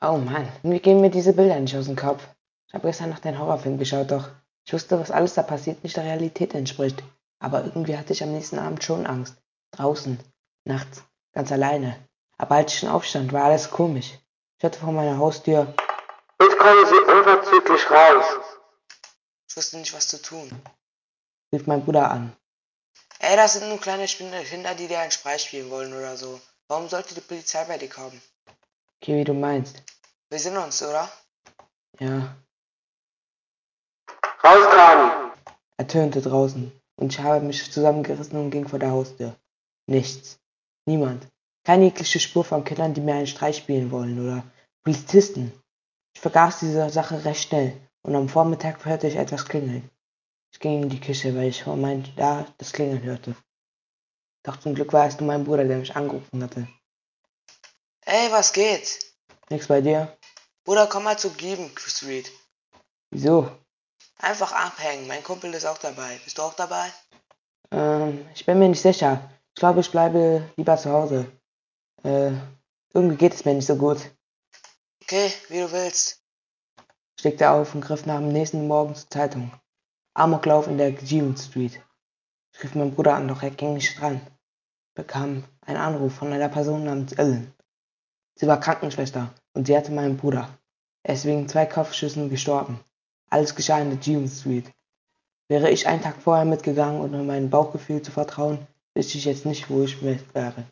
Oh Mann, mir gehen mir diese Bilder nicht aus dem Kopf. Ich habe gestern noch den Horrorfilm geschaut, doch ich wusste, was alles da passiert, nicht der Realität entspricht. Aber irgendwie hatte ich am nächsten Abend schon Angst. Draußen, nachts, ganz alleine. Aber als ich schon aufstand, war alles komisch. Ich hörte vor meiner Haustür. Jetzt kommen Sie unverzüglich raus. Ich wusste nicht, was zu tun. Rief mein Bruder an. Ey, das sind nur kleine Kinder, die dir einen Spreit spielen wollen oder so. Warum sollte die Polizei bei dir kommen? Okay, wie du meinst. Wir sind uns, oder? Ja. Rauskommen! ertönte draußen, und ich habe mich zusammengerissen und ging vor der Haustür. Nichts. Niemand. Keine jegliche Spur von Kindern, die mir einen Streich spielen wollen, oder Polizisten. Ich vergaß diese Sache recht schnell, und am Vormittag hörte ich etwas klingeln. Ich ging in die Küche, weil ich vor mein da das Klingeln hörte. Doch zum Glück war es nur mein Bruder, der mich angerufen hatte. Ey, was geht? Nix bei dir? Bruder, komm mal zu Gieben Street. Wieso? Einfach abhängen. Mein Kumpel ist auch dabei. Bist du auch dabei? Ähm, ich bin mir nicht sicher. Ich glaube, ich bleibe lieber zu Hause. Äh, irgendwie geht es mir nicht so gut. Okay, wie du willst. Ich legte auf und griff nach dem nächsten Morgen zur Zeitung. Amoklauf in der Jeevan Street. Ich rief meinen Bruder an, doch er ging nicht dran. Bekam einen Anruf von einer Person namens Ellen. Sie war Krankenschwester und sie hatte meinen Bruder. Er ist wegen zwei Kopfschüssen gestorben. Alles geschah in der Jeevan Street. Wäre ich einen Tag vorher mitgegangen, um meinem Bauchgefühl zu vertrauen, wüsste ich jetzt nicht, wo ich wäre.